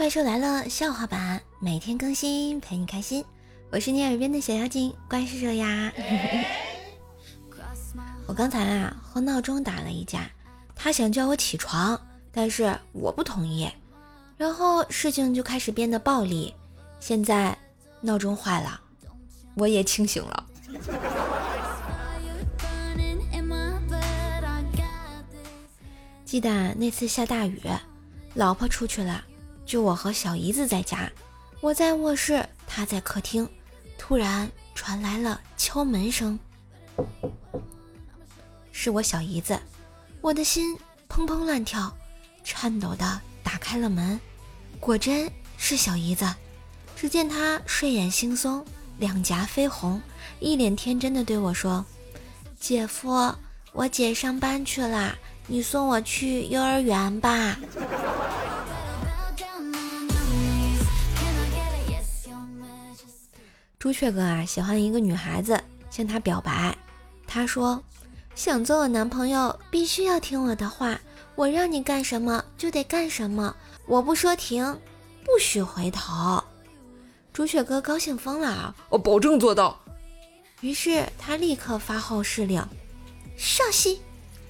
怪兽来了笑话版，每天更新陪你开心。我是你耳边的小妖精怪兽兽呀。我刚才啊和闹钟打了一架，他想叫我起床，但是我不同意，然后事情就开始变得暴力。现在闹钟坏了，我也清醒了。记得那次下大雨，老婆出去了，就我和小姨子在家。我在卧室，她在客厅。突然传来了敲门声，是我小姨子。我的心砰砰乱跳，颤抖的打开了门，果真是小姨子。只见她睡眼惺忪，两颊绯红，一脸天真的对我说：“姐夫，我姐上班去了。”你送我去幼儿园吧，朱雀哥啊，喜欢一个女孩子，向她表白。她说：“想做我男朋友，必须要听我的话，我让你干什么就得干什么，我不说停，不许回头。”朱雀哥高兴疯了啊！我保证做到。于是他立刻发号施令：“稍息，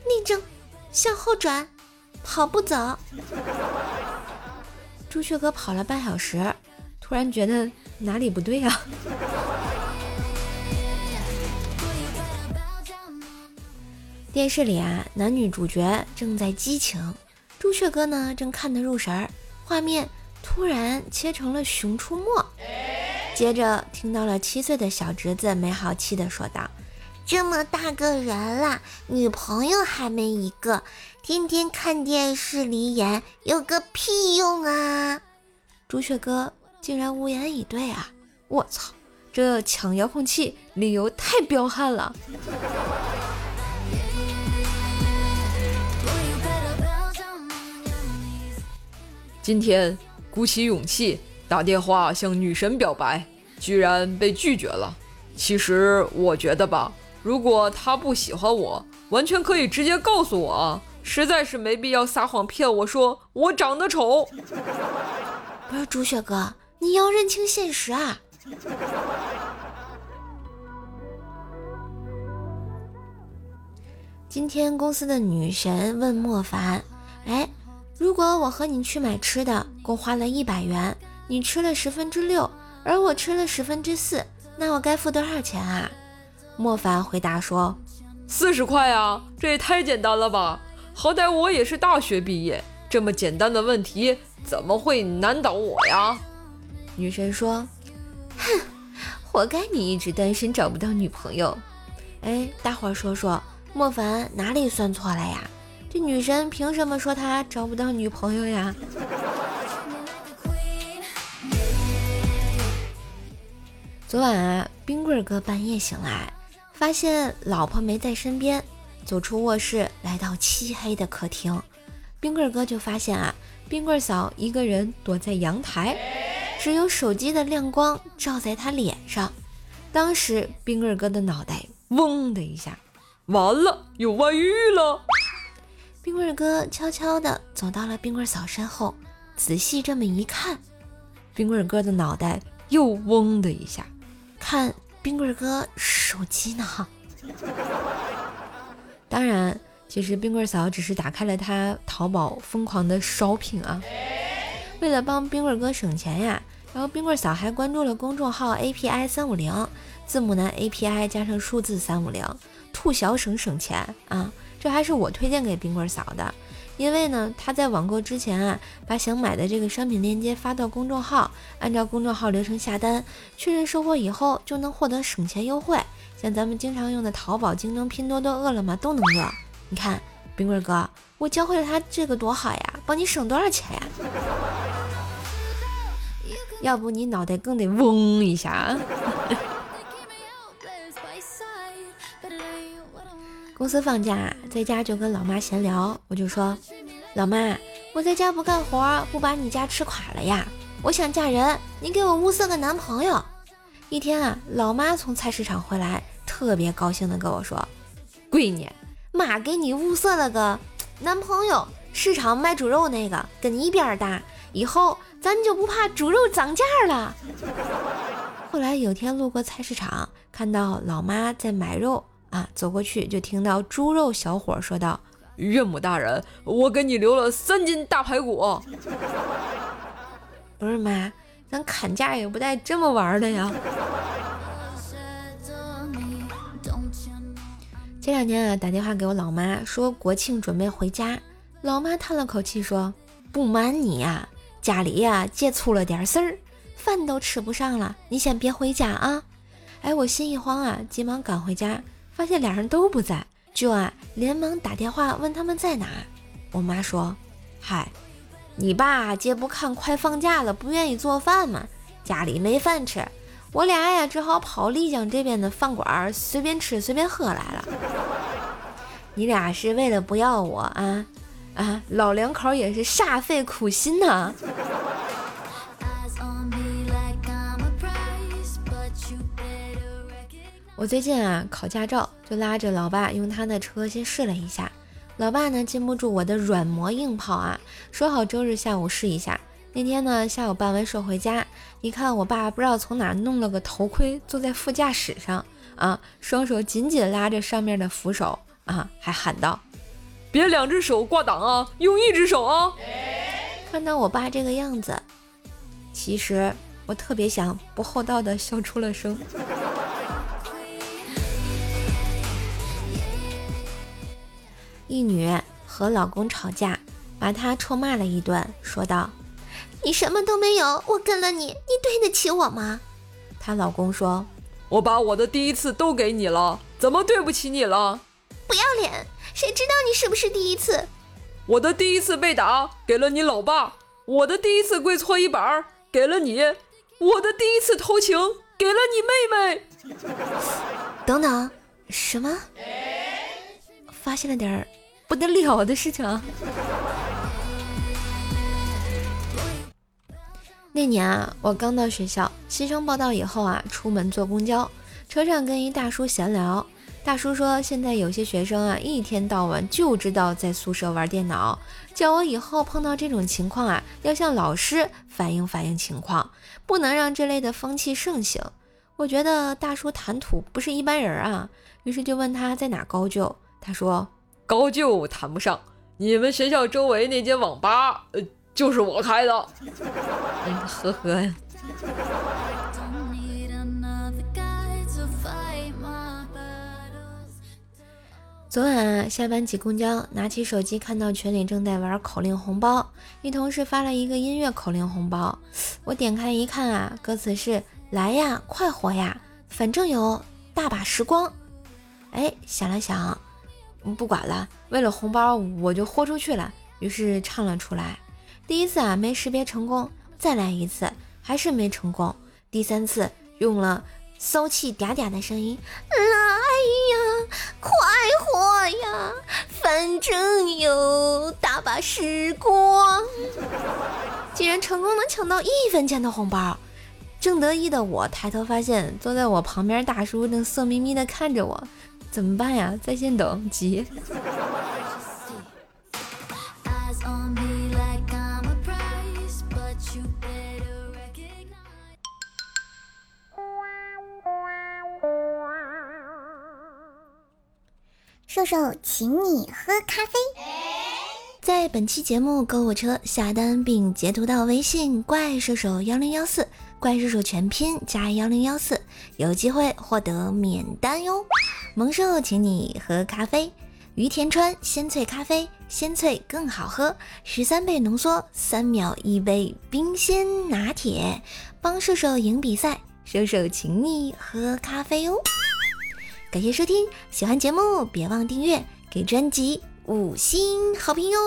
立正。”向后转，跑步走。朱雀哥跑了半小时，突然觉得哪里不对呀。电视里啊，男女主角正在激情，朱雀哥呢正看得入神儿，画面突然切成了《熊出没》，接着听到了七岁的小侄子没好气的说道。这么大个人了，女朋友还没一个，天天看电视里演，有个屁用啊！朱雀哥竟然无言以对啊！我操，这抢遥控器理由太彪悍了！今天鼓起勇气打电话向女神表白，居然被拒绝了。其实我觉得吧。如果她不喜欢我，完全可以直接告诉我啊！实在是没必要撒谎骗我说我长得丑。不是朱雪哥，你要认清现实啊！今天公司的女神问莫凡：“哎，如果我和你去买吃的，共花了一百元，你吃了十分之六，而我吃了十分之四，那我该付多少钱啊？”莫凡回答说：“四十块啊，这也太简单了吧！好歹我也是大学毕业，这么简单的问题怎么会难倒我呀？”女神说：“哼，活该你一直单身找不到女朋友。”哎，大伙儿说说，莫凡哪里算错了呀？这女神凭什么说他找不到女朋友呀？昨晚啊，冰棍哥半夜醒来。发现老婆没在身边，走出卧室，来到漆黑的客厅，冰棍哥就发现啊，冰棍嫂一个人躲在阳台，只有手机的亮光照在他脸上。当时冰棍哥的脑袋嗡的一下，完了，有外遇了。冰棍哥悄悄地走到了冰棍嫂身后，仔细这么一看，冰棍哥的脑袋又嗡的一下，看。冰棍哥手机呢？当然，其实冰棍嫂只是打开了他淘宝疯狂的 shopping 啊。为了帮冰棍哥省钱呀，然后冰棍嫂还关注了公众号 API 三五零，字母呢 API 加上数字三五零，兔小省省钱啊！这还是我推荐给冰棍嫂的。因为呢，他在网购之前啊，把想买的这个商品链接发到公众号，按照公众号流程下单，确认收货以后就能获得省钱优惠。像咱们经常用的淘宝、京东、拼多多、饿了么都能用。你看，冰棍哥，我教会了他这个多好呀，帮你省多少钱呀？要不你脑袋更得嗡一下。公司放假，在家就跟老妈闲聊，我就说：“老妈，我在家不干活，不把你家吃垮了呀？我想嫁人，你给我物色个男朋友。”一天啊，老妈从菜市场回来，特别高兴的跟我说：“闺女，妈给你物色了个男朋友，市场卖猪肉那个，跟你一边大，以后咱就不怕猪肉涨价了。后来有天路过菜市场，看到老妈在买肉啊，走过去就听到猪肉小伙说道：“岳母大人，我给你留了三斤大排骨。”不是妈，咱砍价也不带这么玩的呀。这两天啊，打电话给我老妈说国庆准备回家，老妈叹了口气说：“不瞒你呀，家里呀接出了点事儿。”饭都吃不上了，你先别回家啊！哎，我心一慌啊，急忙赶回家，发现俩人都不在，就啊连忙打电话问他们在哪。我妈说：“嗨，你爸这不看快放假了，不愿意做饭吗？家里没饭吃，我俩呀只好跑丽江这边的饭馆随便吃随便喝来了。你俩是为了不要我啊啊！老两口也是煞费苦心呐。”我最近啊考驾照，就拉着老爸用他的车先试了一下。老爸呢禁不住我的软磨硬泡啊，说好周日下午试一下。那天呢下午办完事回家，一看我爸不知道从哪弄了个头盔，坐在副驾驶上啊，双手紧紧拉着上面的扶手啊，还喊道：“别两只手挂挡啊，用一只手啊！”看到我爸这个样子，其实我特别想不厚道的笑出了声。一女和老公吵架，把他臭骂了一顿，说道：“你什么都没有，我跟了你，你对得起我吗？”她老公说：“我把我的第一次都给你了，怎么对不起你了？不要脸！谁知道你是不是第一次？我的第一次被打给了你老爸，我的第一次跪搓衣板给了你，我的第一次偷情给了你妹妹。等等，什么？发现了点儿。”不得了的事情啊！那年啊，我刚到学校，新生报道以后啊，出门坐公交，车上跟一大叔闲聊。大叔说，现在有些学生啊，一天到晚就知道在宿舍玩电脑，叫我以后碰到这种情况啊，要向老师反映反映情况，不能让这类的风气盛行。我觉得大叔谈吐不是一般人啊，于是就问他在哪高就，他说。高就谈不上，你们学校周围那间网吧，呃，就是我开的。嗯，呵呵昨晚，下班挤公交，拿起手机看到群里正在玩口令红包，一同事发了一个音乐口令红包，我点开一看啊，歌词是来呀，快活呀，反正有大把时光。哎，想了想。不管了，为了红包，我就豁出去了。于是唱了出来。第一次啊，没识别成功，再来一次，还是没成功。第三次用了骚气嗲嗲的声音，来呀，快活呀，反正有大把时光。竟然成功能抢到一分钱的红包，正得意的我抬头发现，坐在我旁边大叔正色眯眯的看着我。怎么办呀？在线等急。瘦瘦，请你喝咖啡。在本期节目购物车下单并截图到微信“怪兽手幺零幺四”，怪兽手全拼加幺零幺四，有机会获得免单哟。萌兽请你喝咖啡，于田川鲜萃咖啡，鲜萃更好喝，十三倍浓缩，三秒一杯冰鲜拿铁，帮射手赢比赛，射手请你喝咖啡哦！感谢收听，喜欢节目别忘订阅，给专辑五星好评哟！